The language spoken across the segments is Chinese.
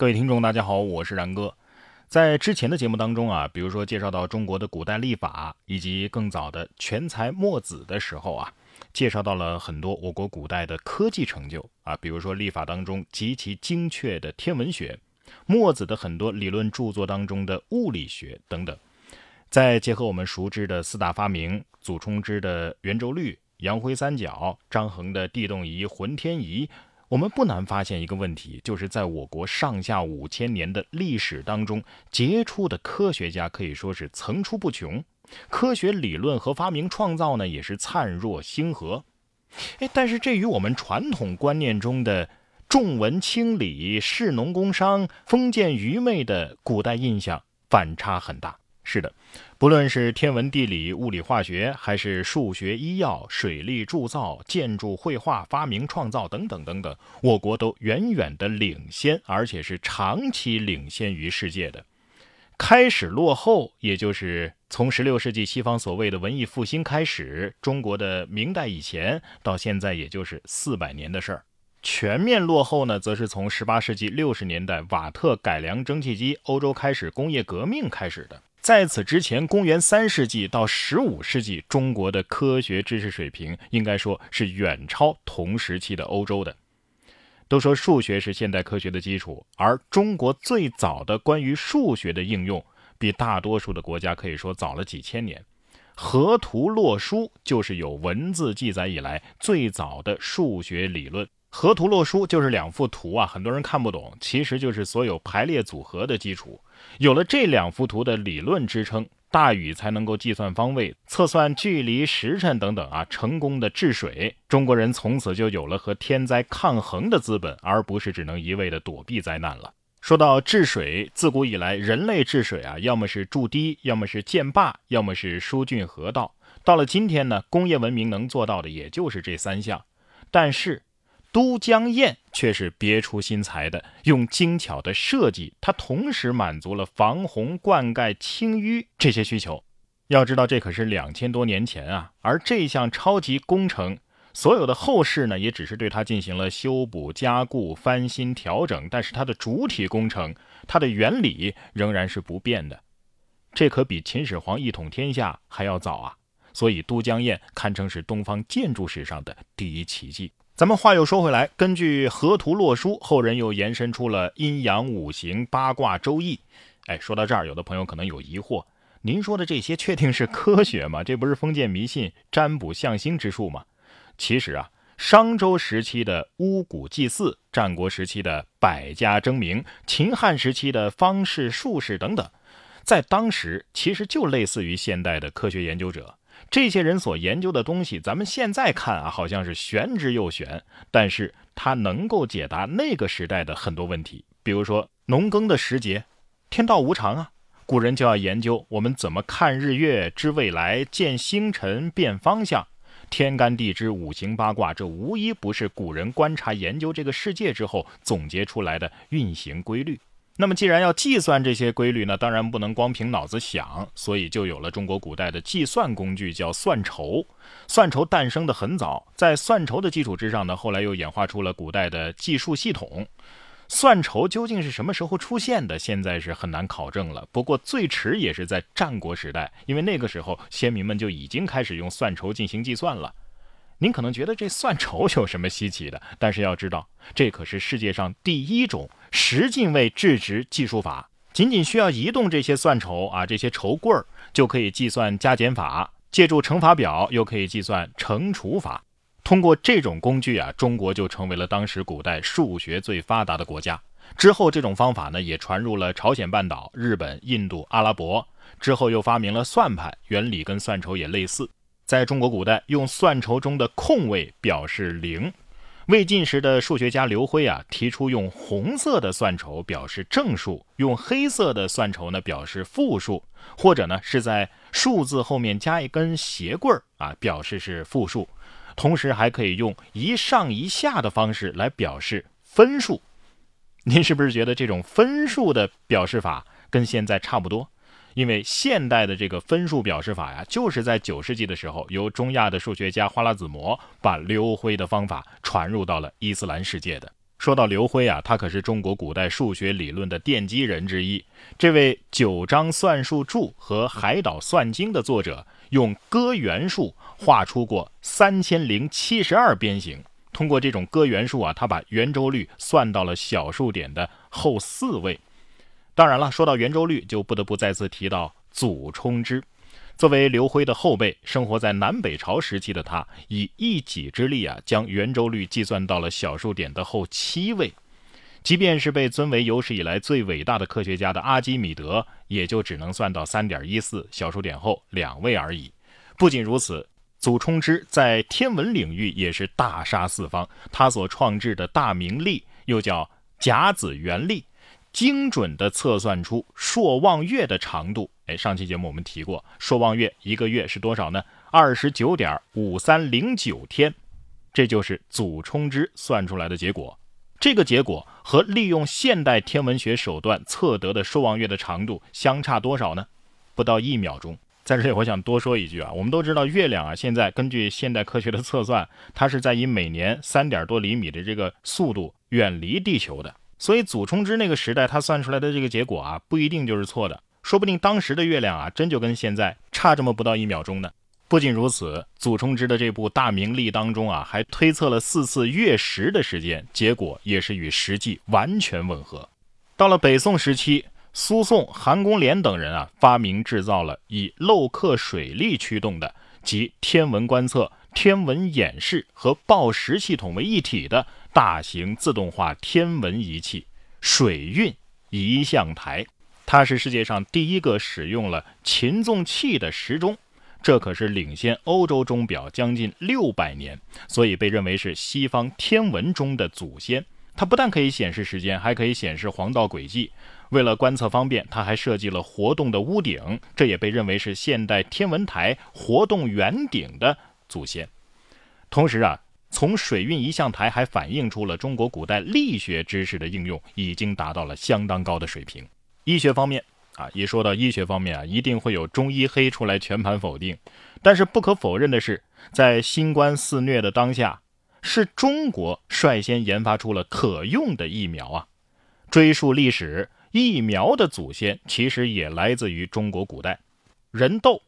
各位听众，大家好，我是然哥。在之前的节目当中啊，比如说介绍到中国的古代历法，以及更早的全才墨子的时候啊，介绍到了很多我国古代的科技成就啊，比如说历法当中极其精确的天文学，墨子的很多理论著作当中的物理学等等。再结合我们熟知的四大发明，祖冲之的圆周率、杨辉三角、张衡的地动仪、浑天仪。我们不难发现一个问题，就是在我国上下五千年的历史当中，杰出的科学家可以说是层出不穷，科学理论和发明创造呢也是灿若星河。哎，但是这与我们传统观念中的重文轻理、士农工商、封建愚昧的古代印象反差很大。是的，不论是天文地理、物理化学，还是数学、医药、水利铸造、建筑绘画、发明创造等等等等，我国都远远的领先，而且是长期领先于世界的。开始落后，也就是从16世纪西方所谓的文艺复兴开始，中国的明代以前到现在，也就是四百年的事儿。全面落后呢，则是从18世纪60年代瓦特改良蒸汽机，欧洲开始工业革命开始的。在此之前，公元三世纪到十五世纪，中国的科学知识水平应该说是远超同时期的欧洲的。都说数学是现代科学的基础，而中国最早的关于数学的应用，比大多数的国家可以说早了几千年。河图洛书就是有文字记载以来最早的数学理论。河图洛书就是两幅图啊，很多人看不懂，其实就是所有排列组合的基础。有了这两幅图的理论支撑，大禹才能够计算方位、测算距离、时辰等等啊，成功的治水。中国人从此就有了和天灾抗衡的资本，而不是只能一味的躲避灾难了。说到治水，自古以来人类治水啊，要么是筑堤，要么是建坝，要么是疏浚河道。到了今天呢，工业文明能做到的也就是这三项，但是。都江堰却是别出心裁的，用精巧的设计，它同时满足了防洪、灌溉、清淤这些需求。要知道，这可是两千多年前啊！而这项超级工程，所有的后世呢，也只是对它进行了修补、加固、翻新、调整，但是它的主体工程，它的原理仍然是不变的。这可比秦始皇一统天下还要早啊！所以，都江堰堪称是东方建筑史上的第一奇迹。咱们话又说回来，根据河图洛书，后人又延伸出了阴阳五行、八卦、周易。哎，说到这儿，有的朋友可能有疑惑：您说的这些确定是科学吗？这不是封建迷信、占卜相星之术吗？其实啊，商周时期的巫蛊祭祀，战国时期的百家争鸣，秦汉时期的方士、术士等等，在当时其实就类似于现代的科学研究者。这些人所研究的东西，咱们现在看啊，好像是玄之又玄，但是它能够解答那个时代的很多问题。比如说农耕的时节，天道无常啊，古人就要研究我们怎么看日月、知未来、见星辰、变方向，天干地支、五行八卦，这无一不是古人观察研究这个世界之后总结出来的运行规律。那么，既然要计算这些规律呢，当然不能光凭脑子想，所以就有了中国古代的计算工具，叫算筹。算筹诞生的很早，在算筹的基础之上呢，后来又演化出了古代的计数系统。算筹究竟是什么时候出现的，现在是很难考证了。不过最迟也是在战国时代，因为那个时候先民们就已经开始用算筹进行计算了。您可能觉得这算筹有什么稀奇的？但是要知道，这可是世界上第一种十进位制值计数法。仅仅需要移动这些算筹啊，这些筹棍儿就可以计算加减法；借助乘法表又可以计算乘除法。通过这种工具啊，中国就成为了当时古代数学最发达的国家。之后，这种方法呢也传入了朝鲜半岛、日本、印度、阿拉伯。之后又发明了算盘，原理跟算筹也类似。在中国古代，用算筹中的空位表示零。魏晋时的数学家刘辉啊，提出用红色的算筹表示正数，用黑色的算筹呢表示负数，或者呢是在数字后面加一根斜棍儿啊，表示是负数。同时还可以用一上一下的方式来表示分数。您是不是觉得这种分数的表示法跟现在差不多？因为现代的这个分数表示法呀，就是在九世纪的时候，由中亚的数学家花剌子模把刘辉的方法传入到了伊斯兰世界的。说到刘辉啊，他可是中国古代数学理论的奠基人之一。这位《九章算术注》和《海岛算经》的作者，用割圆术画出过三千零七十二边形。通过这种割圆术啊，他把圆周率算到了小数点的后四位。当然了，说到圆周率，就不得不再次提到祖冲之。作为刘辉的后辈，生活在南北朝时期的他，以一己之力啊，将圆周率计算到了小数点的后七位。即便是被尊为有史以来最伟大的科学家的阿基米德，也就只能算到三点一四小数点后两位而已。不仅如此，祖冲之在天文领域也是大杀四方。他所创制的大明历，又叫甲子元历。精准地测算出朔望月的长度。哎，上期节目我们提过，朔望月一个月是多少呢？二十九点五三零九天，这就是祖冲之算出来的结果。这个结果和利用现代天文学手段测得的朔望月的长度相差多少呢？不到一秒钟。在这里，我想多说一句啊，我们都知道月亮啊，现在根据现代科学的测算，它是在以每年三点多厘米的这个速度远离地球的。所以祖冲之那个时代，他算出来的这个结果啊，不一定就是错的，说不定当时的月亮啊，真就跟现在差这么不到一秒钟呢。不仅如此，祖冲之的这部《大明历》当中啊，还推测了四次月食的时间，结果也是与实际完全吻合。到了北宋时期，苏颂、韩公廉等人啊，发明制造了以镂刻水利驱动的，即天文观测、天文演示和报时系统为一体的。大型自动化天文仪器水运仪象台，它是世界上第一个使用了擒纵器的时钟，这可是领先欧洲钟表将近六百年，所以被认为是西方天文钟的祖先。它不但可以显示时间，还可以显示黄道轨迹。为了观测方便，它还设计了活动的屋顶，这也被认为是现代天文台活动圆顶的祖先。同时啊。从水运仪象台还反映出了中国古代力学知识的应用已经达到了相当高的水平。医学方面啊，一说到医学方面啊，一定会有中医黑出来全盘否定。但是不可否认的是，在新冠肆虐的当下，是中国率先研发出了可用的疫苗啊。追溯历史，疫苗的祖先其实也来自于中国古代，人痘，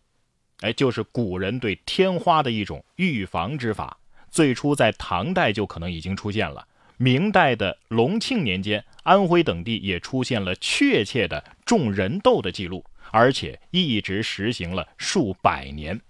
哎，就是古人对天花的一种预防之法。最初在唐代就可能已经出现了，明代的隆庆年间，安徽等地也出现了确切的种人痘的记录，而且一直实行了数百年。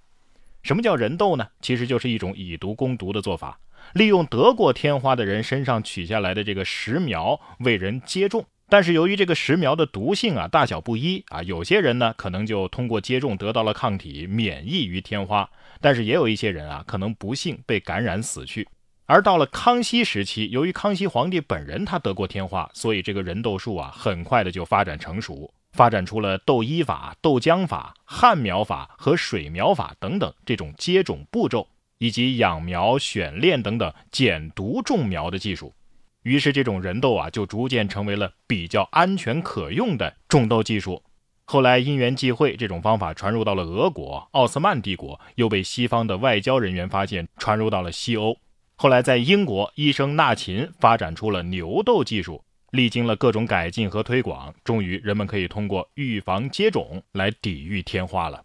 什么叫人痘呢？其实就是一种以毒攻毒的做法，利用得过天花的人身上取下来的这个实苗为人接种。但是由于这个石苗的毒性啊大小不一啊，有些人呢可能就通过接种得到了抗体，免疫于天花；但是也有一些人啊可能不幸被感染死去。而到了康熙时期，由于康熙皇帝本人他得过天花，所以这个人痘术啊很快的就发展成熟，发展出了痘医法、豆浆法、旱苗法和水苗法等等这种接种步骤，以及养苗、选炼等等减毒种苗的技术。于是，这种人痘啊，就逐渐成为了比较安全可用的种痘技术。后来因缘际会，这种方法传入到了俄国、奥斯曼帝国，又被西方的外交人员发现，传入到了西欧。后来在英国，医生纳琴发展出了牛痘技术，历经了各种改进和推广，终于人们可以通过预防接种来抵御天花了。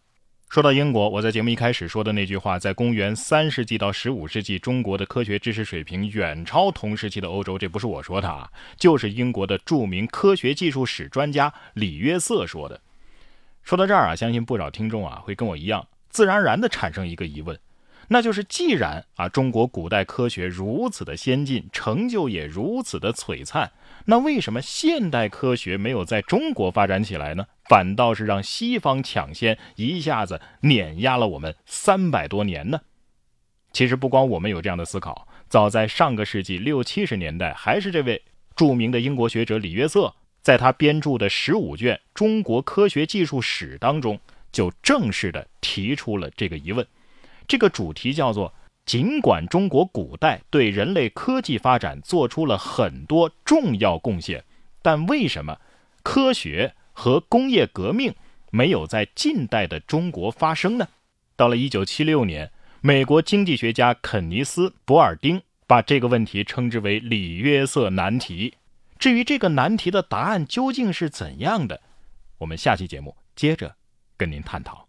说到英国，我在节目一开始说的那句话，在公元三世纪到十五世纪，中国的科学知识水平远超同时期的欧洲，这不是我说的啊，就是英国的著名科学技术史专家李约瑟说的。说到这儿啊，相信不少听众啊会跟我一样，自然而然地产生一个疑问，那就是既然啊中国古代科学如此的先进，成就也如此的璀璨，那为什么现代科学没有在中国发展起来呢？反倒是让西方抢先，一下子碾压了我们三百多年呢。其实不光我们有这样的思考，早在上个世纪六七十年代，还是这位著名的英国学者李约瑟，在他编著的十五卷《中国科学技术史》当中，就正式的提出了这个疑问。这个主题叫做：尽管中国古代对人类科技发展做出了很多重要贡献，但为什么科学？和工业革命没有在近代的中国发生呢？到了一九七六年，美国经济学家肯尼斯·博尔丁把这个问题称之为里约瑟难题。至于这个难题的答案究竟是怎样的，我们下期节目接着跟您探讨。